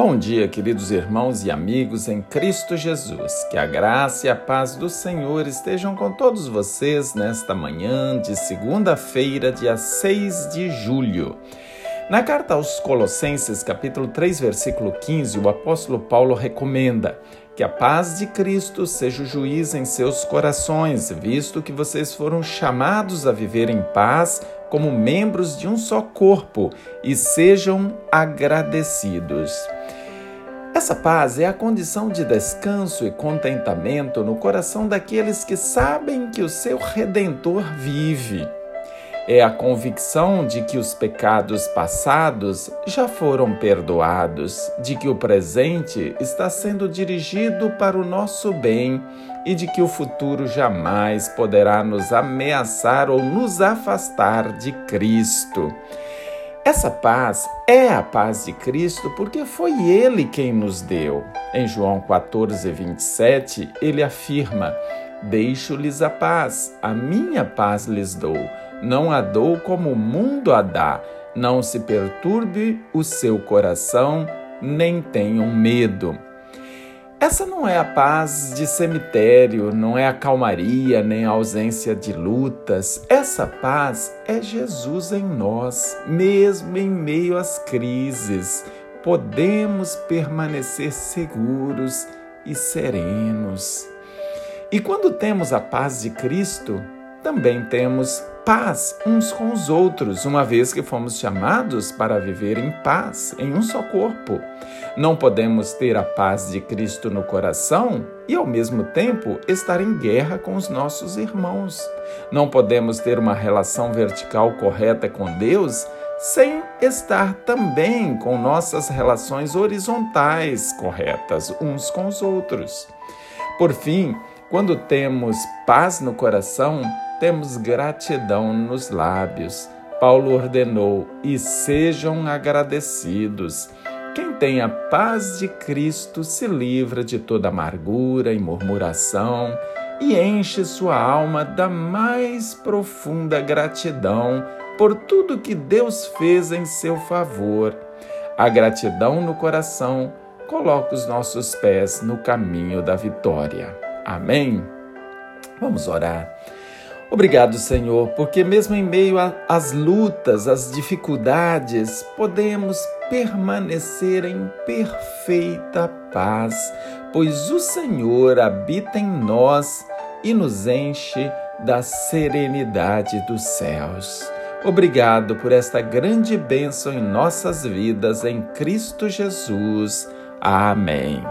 Bom dia, queridos irmãos e amigos em Cristo Jesus. Que a graça e a paz do Senhor estejam com todos vocês nesta manhã de segunda-feira, dia 6 de julho. Na carta aos Colossenses, capítulo 3, versículo 15, o apóstolo Paulo recomenda que a paz de Cristo seja o juiz em seus corações, visto que vocês foram chamados a viver em paz como membros de um só corpo e sejam agradecidos. Essa paz é a condição de descanso e contentamento no coração daqueles que sabem que o seu redentor vive. É a convicção de que os pecados passados já foram perdoados, de que o presente está sendo dirigido para o nosso bem e de que o futuro jamais poderá nos ameaçar ou nos afastar de Cristo. Essa paz é a paz de Cristo porque foi Ele quem nos deu. Em João 14, 27, ele afirma: Deixo-lhes a paz, a minha paz lhes dou. Não a dou como o mundo a dá. Não se perturbe o seu coração, nem tenham medo. Essa não é a paz de cemitério, não é a calmaria nem a ausência de lutas. Essa paz é Jesus em nós, mesmo em meio às crises. Podemos permanecer seguros e serenos. E quando temos a paz de Cristo, também temos paz uns com os outros, uma vez que fomos chamados para viver em paz, em um só corpo. Não podemos ter a paz de Cristo no coração e, ao mesmo tempo, estar em guerra com os nossos irmãos. Não podemos ter uma relação vertical correta com Deus sem estar também com nossas relações horizontais corretas uns com os outros. Por fim, quando temos paz no coração, temos gratidão nos lábios. Paulo ordenou: e sejam agradecidos. Quem tem a paz de Cristo se livra de toda amargura e murmuração e enche sua alma da mais profunda gratidão por tudo que Deus fez em seu favor. A gratidão no coração coloca os nossos pés no caminho da vitória. Amém? Vamos orar. Obrigado, Senhor, porque mesmo em meio às lutas, às dificuldades, podemos permanecer em perfeita paz, pois o Senhor habita em nós e nos enche da serenidade dos céus. Obrigado por esta grande bênção em nossas vidas, em Cristo Jesus. Amém.